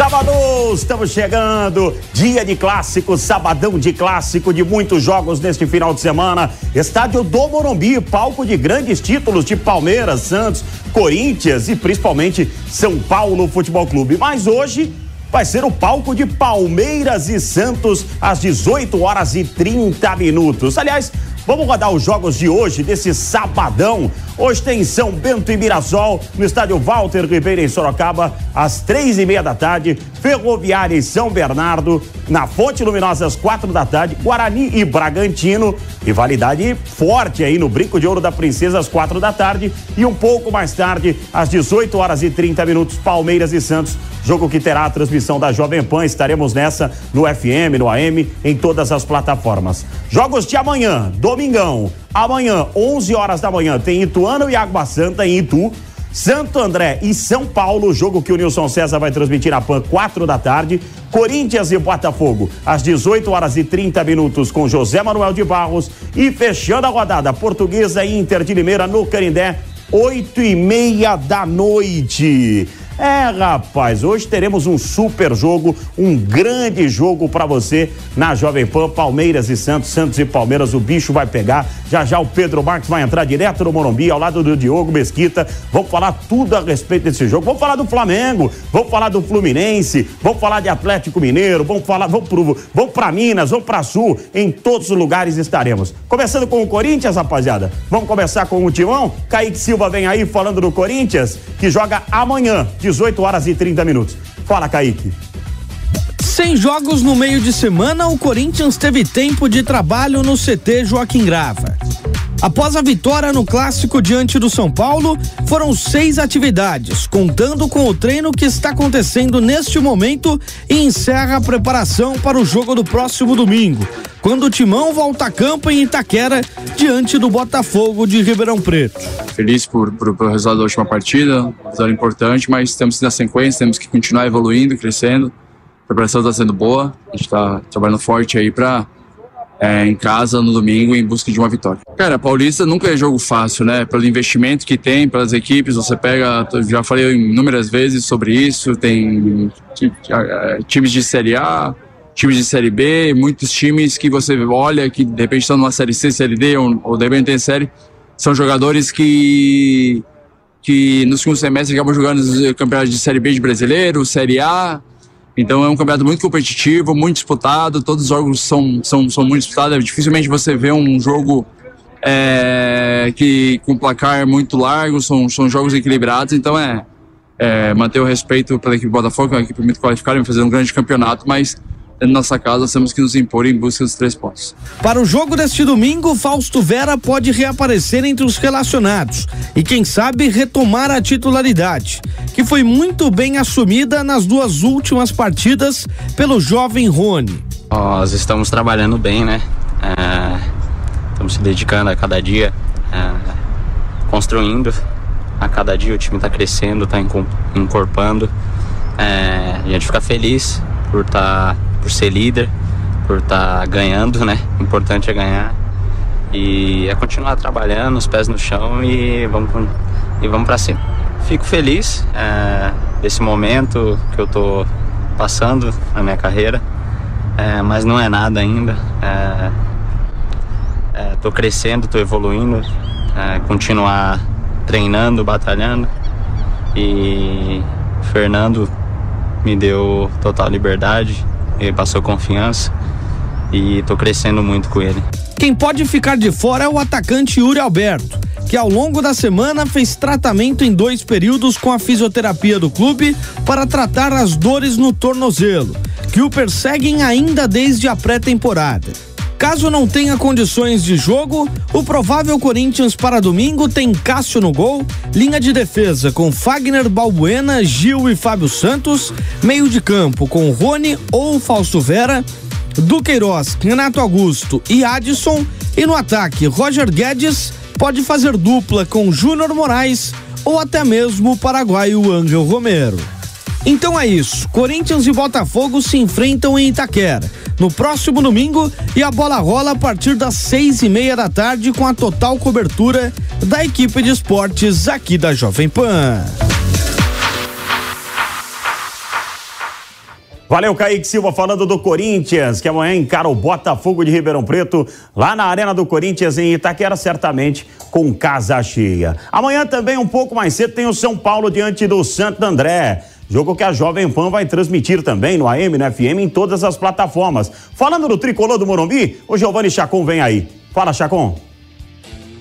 Sábado, estamos chegando, dia de clássico, sabadão de clássico, de muitos jogos neste final de semana. Estádio do Morumbi, palco de grandes títulos de Palmeiras, Santos, Corinthians e principalmente São Paulo Futebol Clube. Mas hoje vai ser o palco de Palmeiras e Santos às 18 horas e 30 minutos. Aliás, Vamos rodar os jogos de hoje, desse sabadão. Hoje tem São Bento e Mirassol, no estádio Walter Ribeiro, em Sorocaba, às três e meia da tarde. Ferroviária e São Bernardo, na Fonte Luminosa, às quatro da tarde. Guarani e Bragantino, rivalidade forte aí no Brinco de Ouro da Princesa, às quatro da tarde. E um pouco mais tarde, às 18 horas e 30 minutos, Palmeiras e Santos Jogo que terá a transmissão da Jovem Pan. Estaremos nessa no FM, no AM, em todas as plataformas. Jogos de amanhã, domingão. Amanhã, 11 horas da manhã, tem Ituano e Água Santa em Itu. Santo André e São Paulo, jogo que o Nilson César vai transmitir na PAN 4 da tarde. Corinthians e Botafogo, às 18 horas e 30 minutos, com José Manuel de Barros. E fechando a rodada, Portuguesa e Inter de Limeira no Canindé, 8 e meia da noite. É, rapaz, hoje teremos um super jogo, um grande jogo para você na Jovem Pan, Palmeiras e Santos, Santos e Palmeiras, o bicho vai pegar. Já já o Pedro Marques vai entrar direto no Morumbi, ao lado do Diogo Mesquita. Vamos falar tudo a respeito desse jogo. Vamos falar do Flamengo, vamos falar do Fluminense, vamos falar de Atlético Mineiro, vamos falar, vamos pro, vamos para Minas, vamos para Sul, em todos os lugares estaremos. Começando com o Corinthians, rapaziada. Vamos começar com o Timão? Kaique Silva vem aí falando do Corinthians, que joga amanhã, de 18 horas e 30 minutos. Fala, Kaique. Sem jogos no meio de semana, o Corinthians teve tempo de trabalho no CT Joaquim Grava. Após a vitória no clássico diante do São Paulo, foram seis atividades, contando com o treino que está acontecendo neste momento e encerra a preparação para o jogo do próximo domingo, quando o Timão volta a campo em Itaquera, diante do Botafogo de Ribeirão Preto. Feliz por, por, pelo resultado da última partida, resultado importante, mas temos que na sequência, temos que continuar evoluindo, crescendo. A preparação está sendo boa, a gente está trabalhando forte aí para é, em casa no domingo em busca de uma vitória. Cara, Paulista nunca é jogo fácil, né? Pelo investimento que tem, pelas equipes, você pega, já falei inúmeras vezes sobre isso, tem times de Série A, times de Série B, muitos times que você olha que de repente estão numa Série C, Série D ou, ou de repente tem Série, são jogadores que que no segundo semestre acabam jogando os campeonatos de Série B de brasileiro, Série A, então é um campeonato muito competitivo, muito disputado, todos os jogos são, são, são muito disputados. Dificilmente você vê um jogo é, que com placar muito largo, são, são jogos equilibrados, então é, é manter o respeito pela equipe Botafogo, que é uma equipe muito qualificada, fazer um grande campeonato, mas dentro da nossa casa, temos que nos impor em busca dos três pontos. Para o jogo deste domingo, Fausto Vera pode reaparecer entre os relacionados e, quem sabe, retomar a titularidade, que foi muito bem assumida nas duas últimas partidas pelo jovem Rony. Nós estamos trabalhando bem, né? É, estamos se dedicando a cada dia, é, construindo. A cada dia o time está crescendo, está encorpando. É, a gente fica feliz por estar tá por ser líder, por estar tá ganhando, né? O importante é ganhar. E é continuar trabalhando, os pés no chão e vamos, e vamos para cima. Fico feliz é, desse momento que eu tô passando na minha carreira, é, mas não é nada ainda. É, é, tô crescendo, tô evoluindo, é, continuar treinando, batalhando e Fernando me deu total liberdade, ele passou confiança e tô crescendo muito com ele. Quem pode ficar de fora é o atacante Yuri Alberto, que ao longo da semana fez tratamento em dois períodos com a fisioterapia do clube para tratar as dores no tornozelo, que o perseguem ainda desde a pré-temporada. Caso não tenha condições de jogo, o provável Corinthians para domingo tem Cássio no gol, linha de defesa com Fagner, Balbuena, Gil e Fábio Santos, meio de campo com Rony ou Fausto Vera, Duqueiroz, Renato Augusto e Adson, e no ataque Roger Guedes pode fazer dupla com Júnior Moraes ou até mesmo o paraguaio Angel Romero. Então é isso. Corinthians e Botafogo se enfrentam em Itaquera no próximo domingo e a bola rola a partir das seis e meia da tarde com a total cobertura da equipe de esportes aqui da Jovem Pan. Valeu, Kaique Silva, falando do Corinthians, que amanhã encara o Botafogo de Ribeirão Preto, lá na Arena do Corinthians, em Itaquera, certamente com casa cheia. Amanhã também, um pouco mais cedo, tem o São Paulo diante do Santo André. Jogo que a Jovem Pan vai transmitir também no AM, no FM, em todas as plataformas. Falando do tricolor do Morumbi, o Giovanni Chacon vem aí. Fala, Chacon.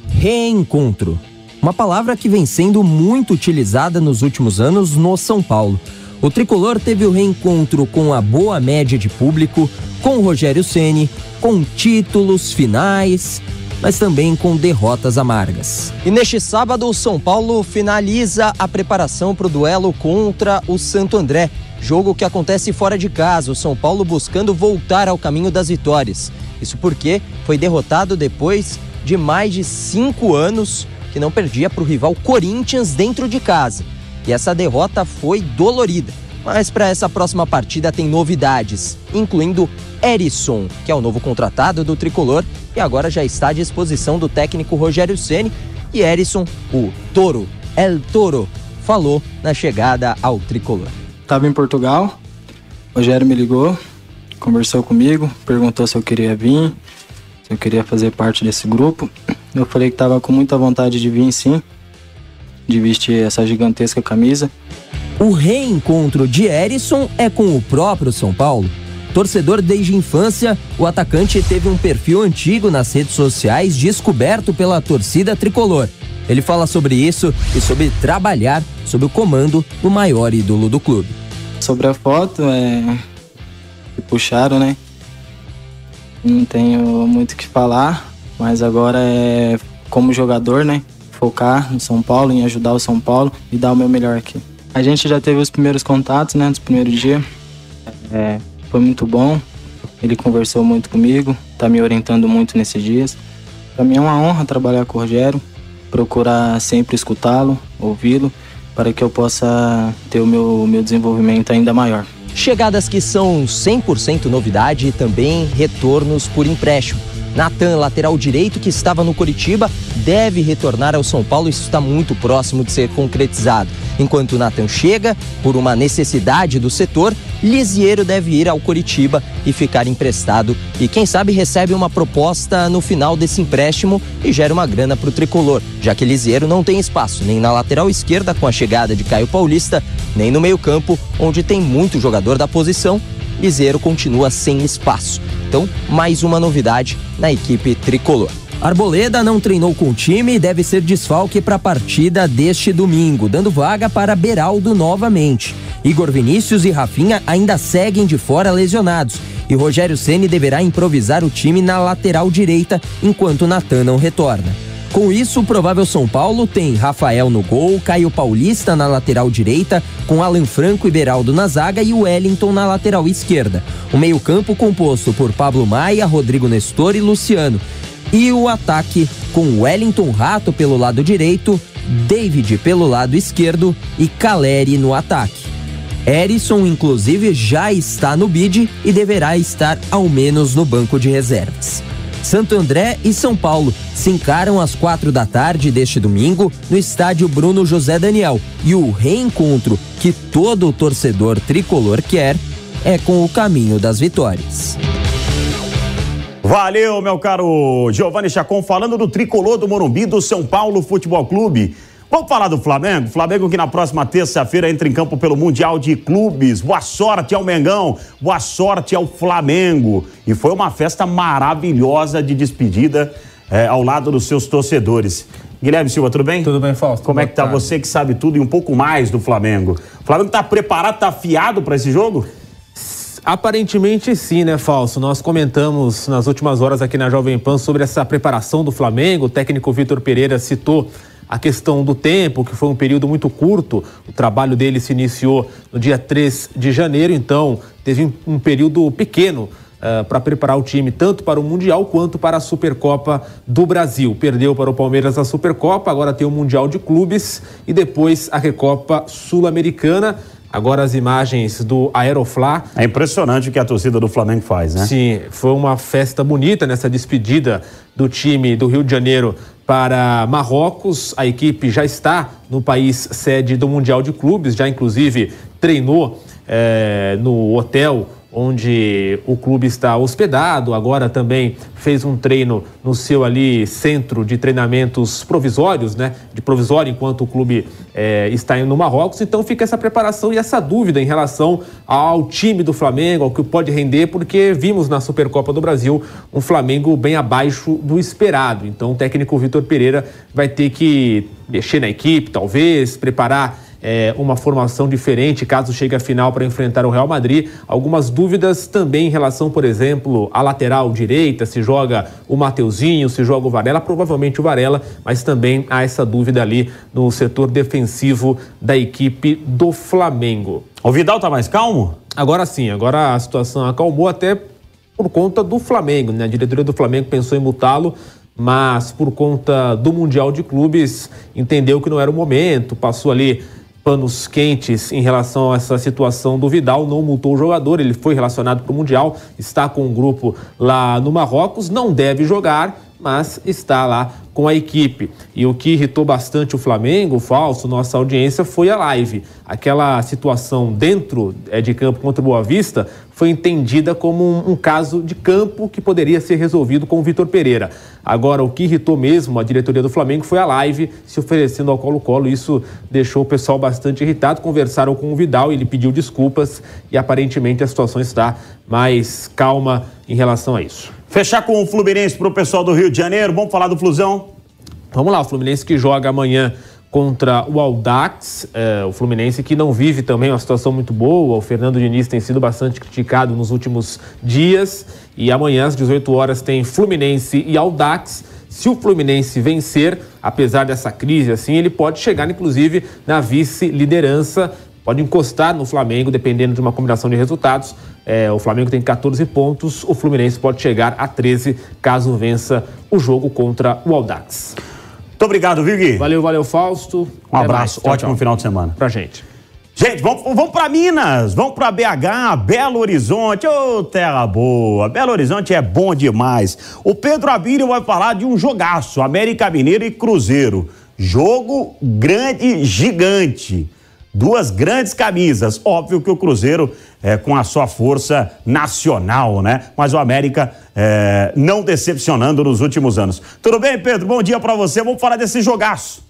Reencontro. Uma palavra que vem sendo muito utilizada nos últimos anos no São Paulo. O tricolor teve o reencontro com a boa média de público, com Rogério Ceni, com títulos finais, mas também com derrotas amargas. E neste sábado, o São Paulo finaliza a preparação para o duelo contra o Santo André. Jogo que acontece fora de casa, o São Paulo buscando voltar ao caminho das vitórias. Isso porque foi derrotado depois de mais de cinco anos que não perdia para o rival Corinthians dentro de casa. E essa derrota foi dolorida. Mas para essa próxima partida tem novidades, incluindo Erisson, que é o novo contratado do tricolor e agora já está à disposição do técnico Rogério Ceni. E Erisson, o Toro, El Toro, falou na chegada ao tricolor. Estava em Portugal, Rogério me ligou, conversou comigo, perguntou se eu queria vir, se eu queria fazer parte desse grupo. Eu falei que estava com muita vontade de vir, sim, de vestir essa gigantesca camisa. O reencontro de Erisson é com o próprio São Paulo. Torcedor desde infância, o atacante teve um perfil antigo nas redes sociais descoberto pela torcida tricolor. Ele fala sobre isso e sobre trabalhar sob o comando do maior ídolo do clube. Sobre a foto, é. que puxaram, né? Não tenho muito o que falar, mas agora é como jogador, né? Focar no São Paulo, em ajudar o São Paulo e dar o meu melhor aqui. A gente já teve os primeiros contatos, né, nos primeiros dias. É, foi muito bom. Ele conversou muito comigo, tá me orientando muito nesses dias. Para mim é uma honra trabalhar com o Rogério, procurar sempre escutá-lo, ouvi-lo, para que eu possa ter o meu, meu desenvolvimento ainda maior. Chegadas que são 100% novidade e também retornos por empréstimo. Natan, lateral direito que estava no Curitiba, deve retornar ao São Paulo. Isso está muito próximo de ser concretizado. Enquanto Natan chega, por uma necessidade do setor, Lisiero deve ir ao Curitiba e ficar emprestado. E quem sabe recebe uma proposta no final desse empréstimo e gera uma grana para o tricolor, já que Lisiero não tem espaço nem na lateral esquerda com a chegada de Caio Paulista, nem no meio-campo, onde tem muito jogador da posição. Liseiro continua sem espaço. Então, mais uma novidade na equipe tricolor. Arboleda não treinou com o time e deve ser desfalque para a partida deste domingo, dando vaga para Beraldo novamente. Igor Vinícius e Rafinha ainda seguem de fora lesionados e Rogério Ceni deverá improvisar o time na lateral direita enquanto Natan não retorna. Com isso, o provável São Paulo tem Rafael no gol, Caio Paulista na lateral direita, com Alan Franco e Beraldo na zaga e Wellington na lateral esquerda. O meio-campo composto por Pablo Maia, Rodrigo Nestor e Luciano. E o ataque com Wellington Rato pelo lado direito, David pelo lado esquerdo e Caleri no ataque. Erisson, inclusive, já está no bid e deverá estar ao menos no banco de reservas. Santo André e São Paulo se encaram às quatro da tarde deste domingo no estádio Bruno José Daniel. E o reencontro que todo torcedor tricolor quer é com o caminho das vitórias. Valeu, meu caro Giovanni Chacon, falando do tricolor do Morumbi do São Paulo Futebol Clube. Vamos falar do Flamengo? Flamengo que na próxima terça-feira entra em campo pelo Mundial de Clubes. Boa sorte ao Mengão, boa sorte ao Flamengo. E foi uma festa maravilhosa de despedida é, ao lado dos seus torcedores. Guilherme Silva, tudo bem? Tudo bem, Fausto. Como é que tá tarde. você que sabe tudo e um pouco mais do Flamengo? O Flamengo tá preparado, tá afiado para esse jogo? Aparentemente sim, né, Falso? Nós comentamos nas últimas horas aqui na Jovem Pan sobre essa preparação do Flamengo. O técnico Vitor Pereira citou a questão do tempo, que foi um período muito curto. O trabalho dele se iniciou no dia 3 de janeiro, então teve um período pequeno uh, para preparar o time tanto para o Mundial quanto para a Supercopa do Brasil. Perdeu para o Palmeiras a Supercopa, agora tem o Mundial de Clubes e depois a Recopa Sul-Americana. Agora as imagens do Aeroflá. É impressionante o que a torcida do Flamengo faz, né? Sim, foi uma festa bonita nessa despedida do time do Rio de Janeiro para Marrocos. A equipe já está no país sede do Mundial de Clubes, já inclusive treinou é, no hotel onde o clube está hospedado. Agora também fez um treino no seu ali centro de treinamentos provisórios, né? De provisório enquanto o clube é, está no Marrocos. Então fica essa preparação e essa dúvida em relação ao time do Flamengo, ao que pode render, porque vimos na Supercopa do Brasil um Flamengo bem abaixo do esperado. Então o técnico Vitor Pereira vai ter que mexer na equipe, talvez, preparar é, uma formação diferente caso chegue à final para enfrentar o Real Madrid. Algumas dúvidas também em relação, por exemplo, à lateral direita, se joga o Mateuzinho, se joga o Varela, provavelmente o Varela, mas também há essa dúvida ali no setor defensivo da equipe do Flamengo. O Vidal tá mais calmo? Agora sim, agora a situação acalmou até por conta do Flamengo, né? A diretoria do Flamengo pensou em multá-lo, mas por conta do Mundial de Clubes entendeu que não era o momento, passou ali panos quentes em relação a essa situação do Vidal, não multou o jogador, ele foi relacionado para o Mundial, está com um grupo lá no Marrocos, não deve jogar, mas está lá com a equipe. E o que irritou bastante o Flamengo, o falso, nossa audiência, foi a live. Aquela situação dentro é, de campo contra o Boa Vista foi entendida como um, um caso de campo que poderia ser resolvido com o Vitor Pereira. Agora, o que irritou mesmo a diretoria do Flamengo foi a live se oferecendo ao Colo-Colo. Isso deixou o pessoal bastante irritado. Conversaram com o Vidal, ele pediu desculpas e aparentemente a situação está mais calma em relação a isso. Fechar com o Fluminense para o pessoal do Rio de Janeiro. Vamos falar do Flusão? Vamos lá, o Fluminense que joga amanhã contra o Aldax, é, o Fluminense que não vive também uma situação muito boa. O Fernando Diniz tem sido bastante criticado nos últimos dias. E amanhã, às 18 horas, tem Fluminense e Aldax. Se o Fluminense vencer, apesar dessa crise assim, ele pode chegar, inclusive, na vice-liderança. Pode encostar no Flamengo, dependendo de uma combinação de resultados. É, o Flamengo tem 14 pontos, o Fluminense pode chegar a 13 caso vença o jogo contra o Aldax. Muito obrigado, viu, Gui? Valeu, valeu, Fausto. Um Até abraço, tchau, ótimo tchau. final de semana. Pra gente. Gente, vamos, vamos para Minas, vamos para BH, Belo Horizonte, ô oh, terra boa, Belo Horizonte é bom demais. O Pedro Abílio vai falar de um jogaço, América Mineiro e Cruzeiro. Jogo grande, gigante duas grandes camisas. Óbvio que o Cruzeiro é com a sua força nacional, né? Mas o América é, não decepcionando nos últimos anos. Tudo bem, Pedro? Bom dia para você. Vamos falar desse jogaço.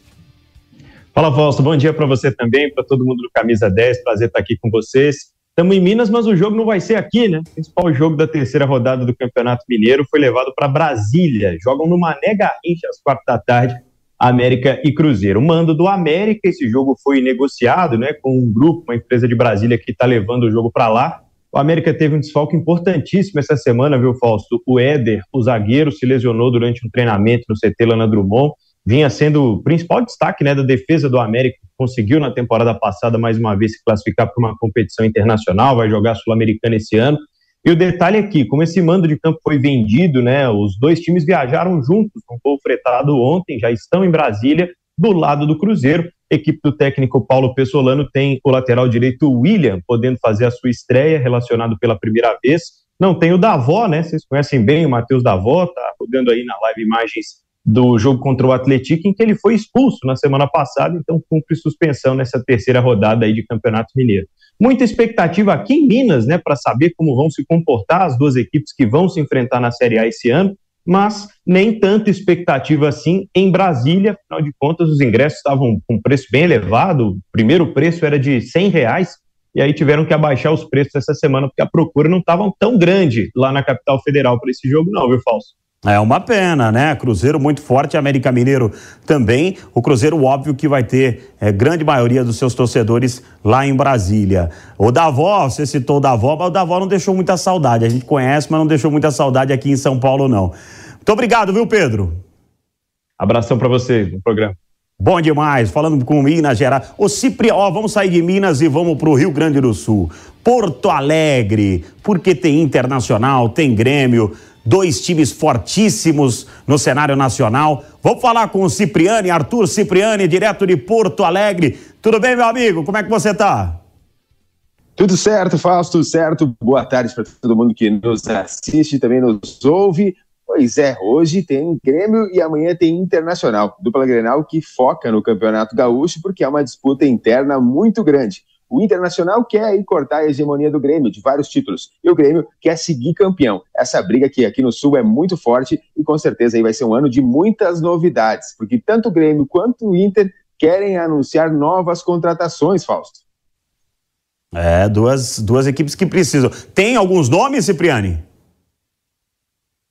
Fala, Fausto. Bom dia para você também, para todo mundo do Camisa 10. Prazer estar aqui com vocês. Estamos em Minas, mas o jogo não vai ser aqui, né? O principal jogo da terceira rodada do Campeonato Mineiro foi levado para Brasília. Jogam no Mané Garrincha às quatro da tarde América e Cruzeiro. O mando do América, esse jogo foi negociado né, com um grupo, uma empresa de Brasília que está levando o jogo para lá. O América teve um desfalque importantíssimo essa semana, viu, Fausto? O Éder, o zagueiro, se lesionou durante um treinamento no CT Lana Drummond. Vinha sendo o principal destaque né, da defesa do América, conseguiu na temporada passada mais uma vez se classificar para uma competição internacional, vai jogar Sul-Americana esse ano. E o detalhe aqui, como esse mando de campo foi vendido, né? Os dois times viajaram juntos, um voo fretado ontem, já estão em Brasília, do lado do Cruzeiro. Equipe do técnico Paulo Pessolano tem o lateral direito William, podendo fazer a sua estreia, relacionado pela primeira vez. Não tem o Davó, né? Vocês conhecem bem o Matheus Davó, tá rodando aí na live imagens do jogo contra o Atlético, em que ele foi expulso na semana passada, então cumpre suspensão nessa terceira rodada aí de Campeonato Mineiro. Muita expectativa aqui em Minas, né, para saber como vão se comportar as duas equipes que vão se enfrentar na Série A esse ano. mas nem tanta expectativa assim em Brasília. Afinal de contas, os ingressos estavam com preço bem elevado. O primeiro preço era de 100 reais e aí tiveram que abaixar os preços essa semana porque a procura não estava tão grande lá na capital federal para esse jogo, não, viu, Falso? É uma pena, né? Cruzeiro muito forte, América Mineiro também. O Cruzeiro, óbvio, que vai ter é, grande maioria dos seus torcedores lá em Brasília. O Davó, você citou o Davó, mas o Davó não deixou muita saudade. A gente conhece, mas não deixou muita saudade aqui em São Paulo, não. Muito obrigado, viu, Pedro? Abração para você no programa. Bom demais, falando com Minas Gerais. Ô Cipri, ó, vamos sair de Minas e vamos para o Rio Grande do Sul. Porto Alegre, porque tem Internacional, tem Grêmio, dois times fortíssimos no cenário nacional. Vamos falar com o Cipriani, Arthur Cipriani, direto de Porto Alegre. Tudo bem, meu amigo? Como é que você está? Tudo certo, Fausto, tudo certo. Boa tarde para todo mundo que nos assiste e também nos ouve. Pois é, hoje tem Grêmio e amanhã tem Internacional. Dupla Grenal que foca no Campeonato Gaúcho porque é uma disputa interna muito grande. O Internacional quer aí cortar a hegemonia do Grêmio de vários títulos e o Grêmio quer seguir campeão. Essa briga aqui, aqui no Sul é muito forte e com certeza aí vai ser um ano de muitas novidades, porque tanto o Grêmio quanto o Inter querem anunciar novas contratações, Fausto. É, duas, duas equipes que precisam. Tem alguns nomes, Cipriani?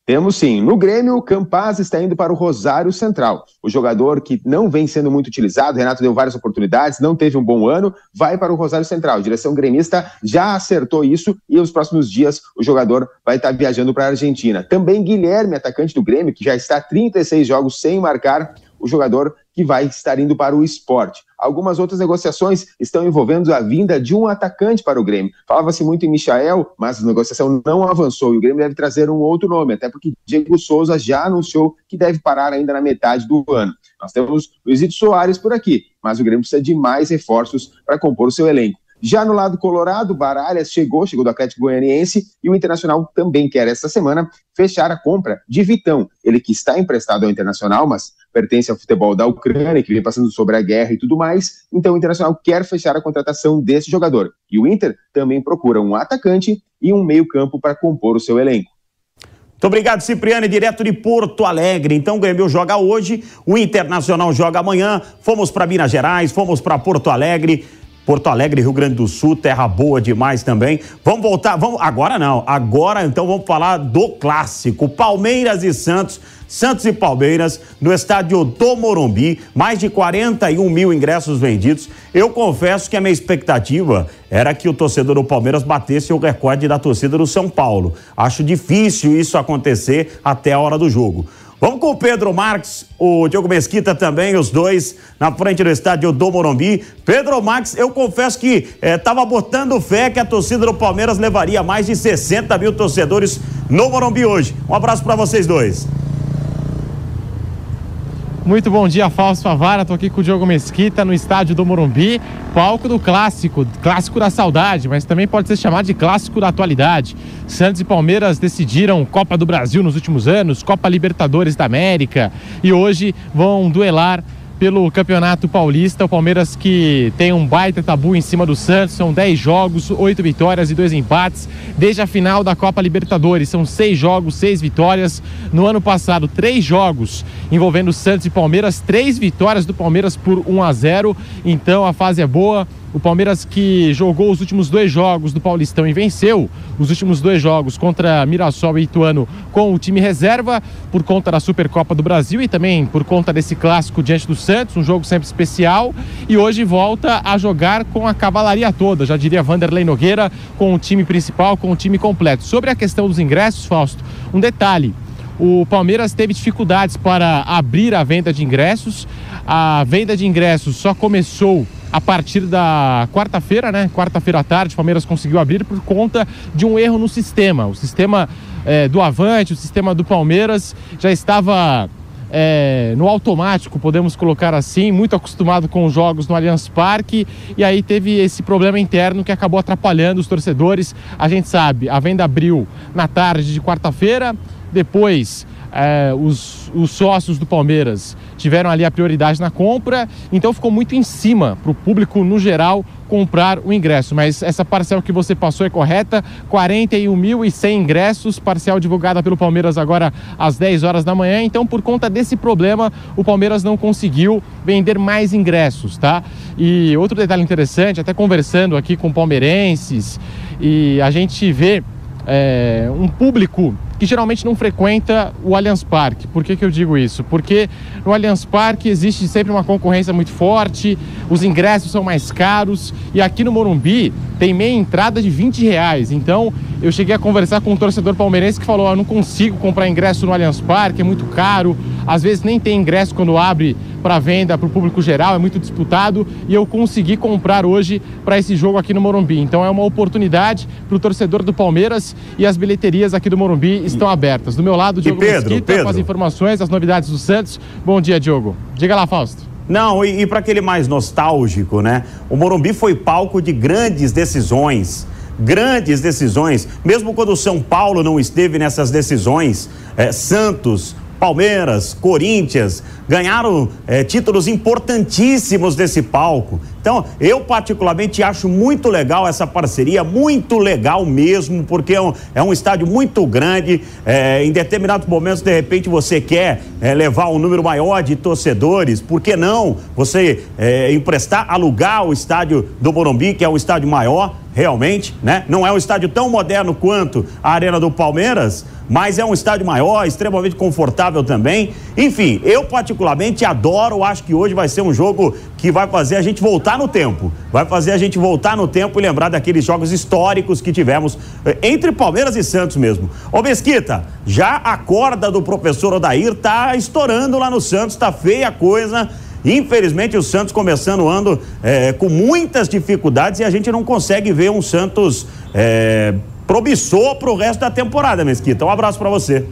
Temos sim. No Grêmio, o Campaz está indo para o Rosário Central. O jogador que não vem sendo muito utilizado, Renato deu várias oportunidades, não teve um bom ano, vai para o Rosário Central. A direção gremista já acertou isso e nos próximos dias o jogador vai estar viajando para a Argentina. Também Guilherme, atacante do Grêmio, que já está 36 jogos sem marcar, o jogador que vai estar indo para o esporte. Algumas outras negociações estão envolvendo a vinda de um atacante para o Grêmio. Falava-se muito em Michael, mas a negociação não avançou e o Grêmio deve trazer um outro nome, até porque Diego Souza já anunciou que deve parar ainda na metade do ano. Nós temos Luizito Soares por aqui, mas o Grêmio precisa de mais reforços para compor o seu elenco. Já no lado colorado, Baralhas chegou, chegou do Atlético Goianiense e o Internacional também quer esta semana fechar a compra de Vitão, ele que está emprestado ao Internacional, mas pertence ao futebol da Ucrânia, que vem passando sobre a guerra e tudo mais. Então o Internacional quer fechar a contratação desse jogador. E o Inter também procura um atacante e um meio-campo para compor o seu elenco. Muito obrigado, Cipriani, direto de Porto Alegre. Então, o Grêmio joga hoje, o Internacional joga amanhã. Fomos para Minas Gerais, fomos para Porto Alegre. Porto Alegre, Rio Grande do Sul, terra boa demais também. Vamos voltar, vamos agora não. Agora então vamos falar do clássico, Palmeiras e Santos. Santos e Palmeiras no estádio do Morumbi, mais de 41 mil ingressos vendidos. Eu confesso que a minha expectativa era que o torcedor do Palmeiras batesse o recorde da torcida do São Paulo. Acho difícil isso acontecer até a hora do jogo. Vamos com o Pedro Marques, o Diogo Mesquita também, os dois na frente do estádio do Morumbi. Pedro Marques, eu confesso que estava eh, botando fé que a torcida do Palmeiras levaria mais de 60 mil torcedores no Morumbi hoje. Um abraço para vocês dois. Muito bom dia, Fausto Favara. Estou aqui com o Diogo Mesquita no estádio do Morumbi, palco do clássico, clássico da saudade, mas também pode ser chamado de clássico da atualidade. Santos e Palmeiras decidiram Copa do Brasil nos últimos anos, Copa Libertadores da América e hoje vão duelar pelo Campeonato Paulista. O Palmeiras que tem um baita tabu em cima do Santos, são 10 jogos, 8 vitórias e 2 empates. Desde a final da Copa Libertadores, são 6 jogos, 6 vitórias. No ano passado, 3 jogos envolvendo Santos e Palmeiras, 3 vitórias do Palmeiras por 1 a 0. Então a fase é boa. O Palmeiras que jogou os últimos dois jogos do Paulistão e venceu os últimos dois jogos contra Mirassol e Ituano com o time reserva por conta da Supercopa do Brasil e também por conta desse clássico diante do Santos, um jogo sempre especial. E hoje volta a jogar com a cavalaria toda, já diria Vanderlei Nogueira, com o time principal, com o time completo. Sobre a questão dos ingressos, Fausto, um detalhe. O Palmeiras teve dificuldades para abrir a venda de ingressos. A venda de ingressos só começou a partir da quarta-feira, né? Quarta-feira à tarde, o Palmeiras conseguiu abrir por conta de um erro no sistema. O sistema é, do Avante, o sistema do Palmeiras já estava é, no automático, podemos colocar assim, muito acostumado com os jogos no Allianz Parque, e aí teve esse problema interno que acabou atrapalhando os torcedores. A gente sabe, a venda abriu na tarde de quarta-feira, depois é, os, os sócios do Palmeiras tiveram ali a prioridade na compra, então ficou muito em cima para o público no geral comprar o ingresso. Mas essa parcela que você passou é correta: 41.100 ingressos, parcial divulgada pelo Palmeiras agora às 10 horas da manhã. Então, por conta desse problema, o Palmeiras não conseguiu vender mais ingressos, tá? E outro detalhe interessante, até conversando aqui com palmeirenses, e a gente vê é, um público que geralmente não frequenta o Allianz Parque. Por que, que eu digo isso? Porque no Allianz Parque existe sempre uma concorrência muito forte, os ingressos são mais caros e aqui no Morumbi tem meia entrada de 20 reais. Então eu cheguei a conversar com um torcedor palmeirense que falou: oh, eu não consigo comprar ingresso no Allianz Parque, é muito caro, às vezes nem tem ingresso quando abre para venda para o público geral, é muito disputado e eu consegui comprar hoje para esse jogo aqui no Morumbi. Então é uma oportunidade para o torcedor do Palmeiras e as bilheterias aqui do Morumbi estão abertas. Do meu lado, Diogo Pedro, Mesquita Pedro. com as informações, as novidades do Santos. Bom dia, Diogo. Diga lá, Fausto. Não, e, e para aquele mais nostálgico, né? O Morumbi foi palco de grandes decisões. Grandes decisões. Mesmo quando o São Paulo não esteve nessas decisões, é, Santos, Palmeiras, Corinthians ganharam é, títulos importantíssimos desse palco. Então, eu particularmente acho muito legal essa parceria, muito legal mesmo, porque é um, é um estádio muito grande. É, em determinados momentos, de repente, você quer é, levar um número maior de torcedores, por que não você emprestar, alugar o estádio do Morumbi, que é um estádio maior, realmente, né? Não é um estádio tão moderno quanto a Arena do Palmeiras, mas é um estádio maior, extremamente confortável também. Enfim, eu particularmente adoro, acho que hoje vai ser um jogo que vai fazer a gente voltar no tempo. Vai fazer a gente voltar no tempo e lembrar daqueles jogos históricos que tivemos eh, entre Palmeiras e Santos mesmo. Ô Mesquita, já a corda do professor Odair tá estourando lá no Santos, tá feia a coisa. Infelizmente, o Santos começando o ano eh, com muitas dificuldades e a gente não consegue ver um Santos eh, promissor para o resto da temporada, Mesquita. Um abraço para você.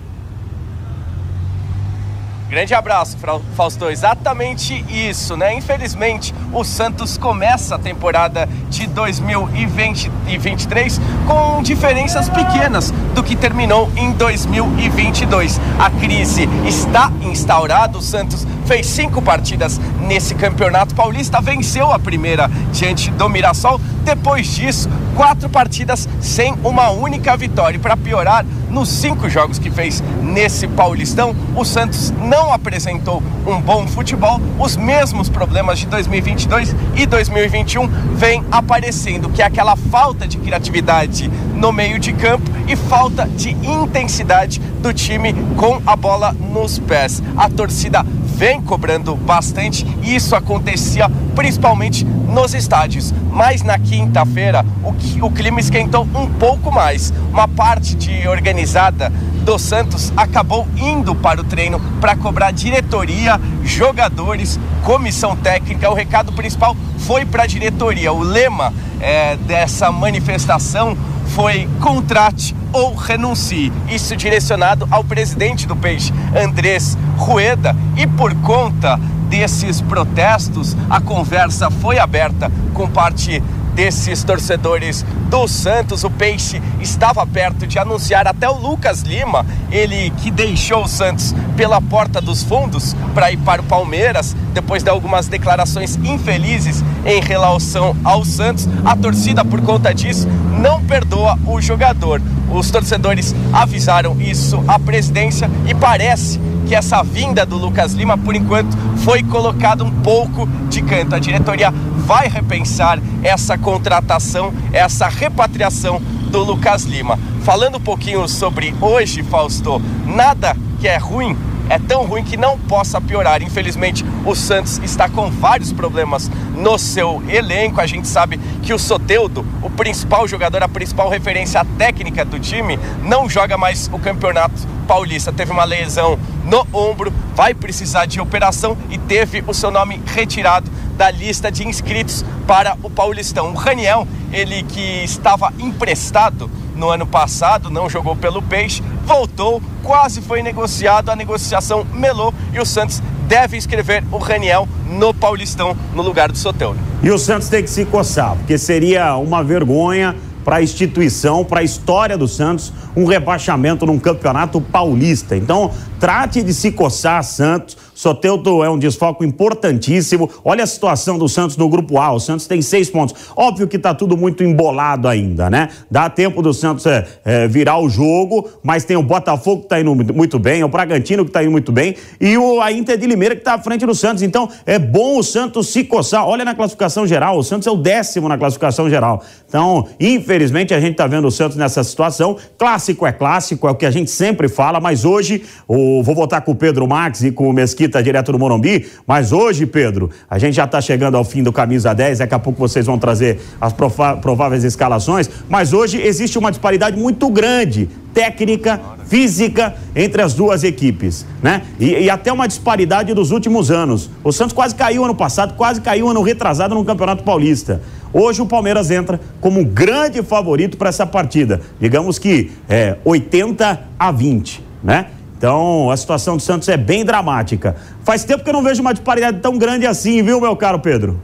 Grande abraço, Fausto. Exatamente isso, né? Infelizmente, o Santos começa a temporada de 2023 com diferenças pequenas do que terminou em 2022. A crise está instaurada. O Santos fez cinco partidas nesse campeonato paulista, venceu a primeira diante do Mirassol. Depois disso, quatro partidas sem uma única vitória. Para piorar, nos cinco jogos que fez nesse Paulistão, o Santos não apresentou um bom futebol. Os mesmos problemas de 2022 e 2021 vêm aparecendo, que é aquela falta de criatividade no meio de campo e falta de intensidade do time com a bola nos pés. A torcida vem cobrando bastante e isso acontecia principalmente nos estádios. Mas na quinta-feira o, o clima esquentou um pouco mais. Uma parte de organizada do Santos acabou indo para o treino para cobrar diretoria, jogadores, comissão técnica. O recado principal foi para a diretoria. O lema é, dessa manifestação foi contrate ou renuncie. Isso direcionado ao presidente do Peixe, Andrés Rueda, e por conta desses protestos, a conversa foi aberta com parte desses torcedores do Santos. O Peixe estava perto de anunciar até o Lucas Lima, ele que deixou o Santos pela porta dos fundos para ir para o Palmeiras, depois de algumas declarações infelizes em relação ao Santos. A torcida, por conta disso, não perdoa o jogador. Os torcedores avisaram isso à presidência e parece que essa vinda do Lucas Lima, por enquanto, foi colocada um pouco de canto. A diretoria vai repensar essa contratação, essa repatriação do Lucas Lima. Falando um pouquinho sobre hoje, Fausto, nada que é ruim é tão ruim que não possa piorar. Infelizmente, o Santos está com vários problemas no seu elenco. A gente sabe que o Soteudo, o principal jogador, a principal referência técnica do time, não joga mais o campeonato paulista. Teve uma lesão no ombro, vai precisar de operação e teve o seu nome retirado da lista de inscritos para o Paulistão. O Raniel, ele que estava emprestado no ano passado, não jogou pelo Peixe, voltou, quase foi negociado, a negociação melou e o Santos deve inscrever o Raniel no Paulistão no lugar do Soteldo. E o Santos tem que se coçar, porque seria uma vergonha para a instituição, para a história do Santos, um rebaixamento num campeonato paulista. Então, trate de se coçar, Santos, Soteudo é um desfoco importantíssimo. Olha a situação do Santos no grupo A. O Santos tem seis pontos. Óbvio que está tudo muito embolado ainda, né? Dá tempo do Santos é, é, virar o jogo, mas tem o Botafogo que está indo muito bem, o Bragantino que está indo muito bem e o, a Inter de Limeira que está à frente do Santos. Então é bom o Santos se coçar. Olha na classificação geral, o Santos é o décimo na classificação geral. Então, infelizmente, a gente está vendo o Santos nessa situação. Clássico é clássico, é o que a gente sempre fala, mas hoje, o, vou voltar com o Pedro Marques e com o Mesquita direto do Morumbi, mas hoje, Pedro, a gente já está chegando ao fim do Camisa 10, daqui a pouco vocês vão trazer as prováveis escalações, mas hoje existe uma disparidade muito grande técnica, física entre as duas equipes, né? E, e, até uma disparidade dos últimos anos. O Santos quase caiu ano passado, quase caiu ano retrasado no Campeonato Paulista. Hoje o Palmeiras entra como um grande favorito para essa partida. Digamos que é 80 a 20, né? Então a situação do Santos é bem dramática. Faz tempo que eu não vejo uma disparidade tão grande assim, viu, meu caro Pedro?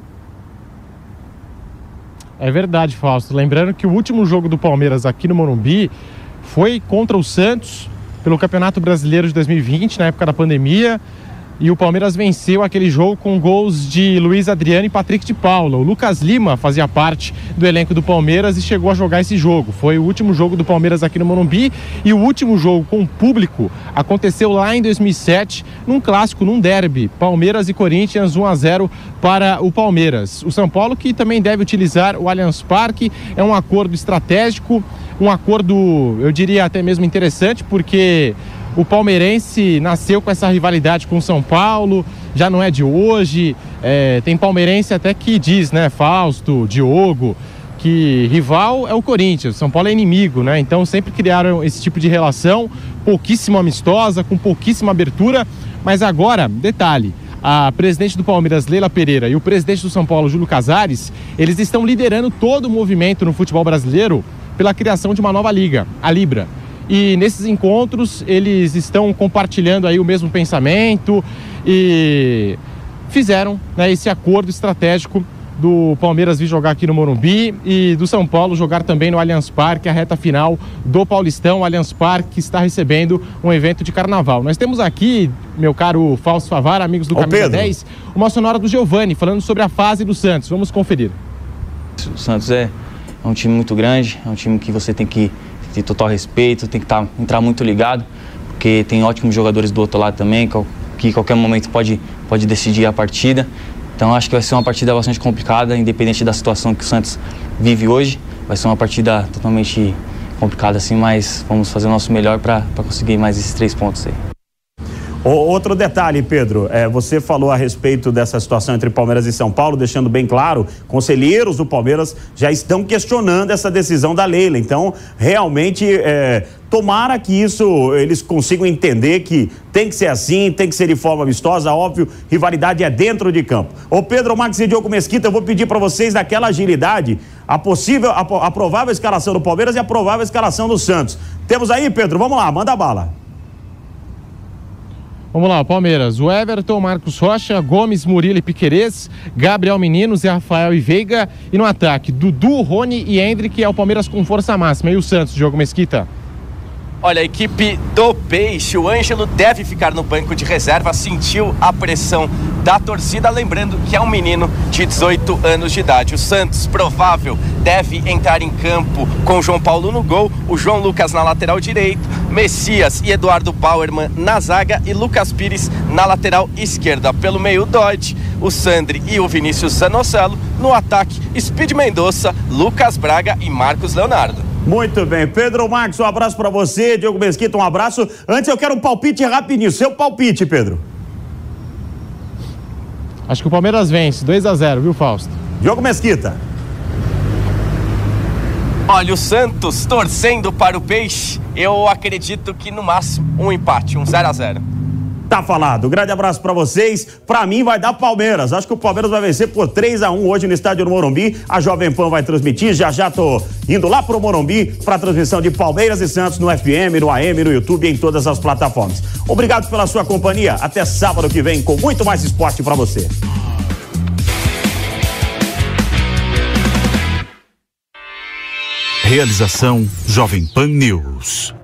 É verdade, Fausto. Lembrando que o último jogo do Palmeiras aqui no Morumbi foi contra o Santos pelo Campeonato Brasileiro de 2020, na época da pandemia. E o Palmeiras venceu aquele jogo com gols de Luiz Adriano e Patrick de Paula. O Lucas Lima fazia parte do elenco do Palmeiras e chegou a jogar esse jogo. Foi o último jogo do Palmeiras aqui no Morumbi e o último jogo com o público aconteceu lá em 2007, num clássico, num derby, Palmeiras e Corinthians 1 a 0 para o Palmeiras. O São Paulo que também deve utilizar o Allianz Parque, é um acordo estratégico um acordo, eu diria até mesmo interessante, porque o palmeirense nasceu com essa rivalidade com o São Paulo, já não é de hoje. É, tem palmeirense até que diz, né, Fausto, Diogo, que rival é o Corinthians, São Paulo é inimigo, né? Então sempre criaram esse tipo de relação, pouquíssimo amistosa, com pouquíssima abertura. Mas agora, detalhe, a presidente do Palmeiras, Leila Pereira, e o presidente do São Paulo, Júlio Casares, eles estão liderando todo o movimento no futebol brasileiro pela criação de uma nova liga, a Libra. E nesses encontros eles estão compartilhando aí o mesmo pensamento e fizeram né, esse acordo estratégico do Palmeiras vir jogar aqui no Morumbi e do São Paulo jogar também no Allianz Parque, a reta final do Paulistão. O Allianz Parque está recebendo um evento de carnaval. Nós temos aqui, meu caro Fausto Favara, amigos do Ô, Camisa Pedro. 10, uma sonora do Giovani falando sobre a fase do Santos. Vamos conferir. O Santos é é um time muito grande, é um time que você tem que ter total respeito, tem que tá, entrar muito ligado, porque tem ótimos jogadores do outro lado também, que qualquer momento pode, pode decidir a partida. Então acho que vai ser uma partida bastante complicada, independente da situação que o Santos vive hoje. Vai ser uma partida totalmente complicada assim, mas vamos fazer o nosso melhor para conseguir mais esses três pontos aí. Outro detalhe, Pedro, é, você falou a respeito dessa situação entre Palmeiras e São Paulo, deixando bem claro, conselheiros do Palmeiras já estão questionando essa decisão da Leila. Então, realmente, é, tomara que isso eles consigam entender que tem que ser assim, tem que ser de forma amistosa, óbvio, rivalidade é dentro de campo. Ô Pedro, Max e Diogo Mesquita, eu vou pedir para vocês daquela agilidade a possível, a, a provável escalação do Palmeiras e a provável escalação do Santos. Temos aí, Pedro, vamos lá, manda bala. Vamos lá, Palmeiras. O Everton, Marcos Rocha, Gomes, Murilo e Piquerez, Gabriel Menino, Zé Rafael e Veiga. E no ataque, Dudu, Rony e Hendrick é o Palmeiras com força máxima. E o Santos, Diogo Mesquita? Olha, a equipe do Peixe, o Ângelo deve ficar no banco de reserva, sentiu a pressão da torcida, lembrando que é um menino de 18 anos de idade. O Santos, provável, deve entrar em campo com João Paulo no gol, o João Lucas na lateral direito, Messias e Eduardo Bauerman na zaga e Lucas Pires na lateral esquerda. Pelo meio, Dodge, o Sandri e o Vinícius Zanocelo. No ataque, Speed Mendonça, Lucas Braga e Marcos Leonardo. Muito bem. Pedro Marques, um abraço para você. Diogo Mesquita, um abraço. Antes eu quero um palpite rapidinho. Seu palpite, Pedro. Acho que o Palmeiras vence, 2 a 0 viu, Fausto? Diogo Mesquita. Olha, o Santos torcendo para o Peixe, eu acredito que no máximo um empate, um 0 a 0 Tá falado. grande abraço para vocês. Para mim vai dar Palmeiras. Acho que o Palmeiras vai vencer por 3 a 1 hoje no estádio do Morumbi. A Jovem Pan vai transmitir. Já já tô indo lá pro Morumbi para transmissão de Palmeiras e Santos no FM, no AM, no YouTube e em todas as plataformas. Obrigado pela sua companhia. Até sábado que vem com muito mais esporte para você. Realização Jovem Pan News.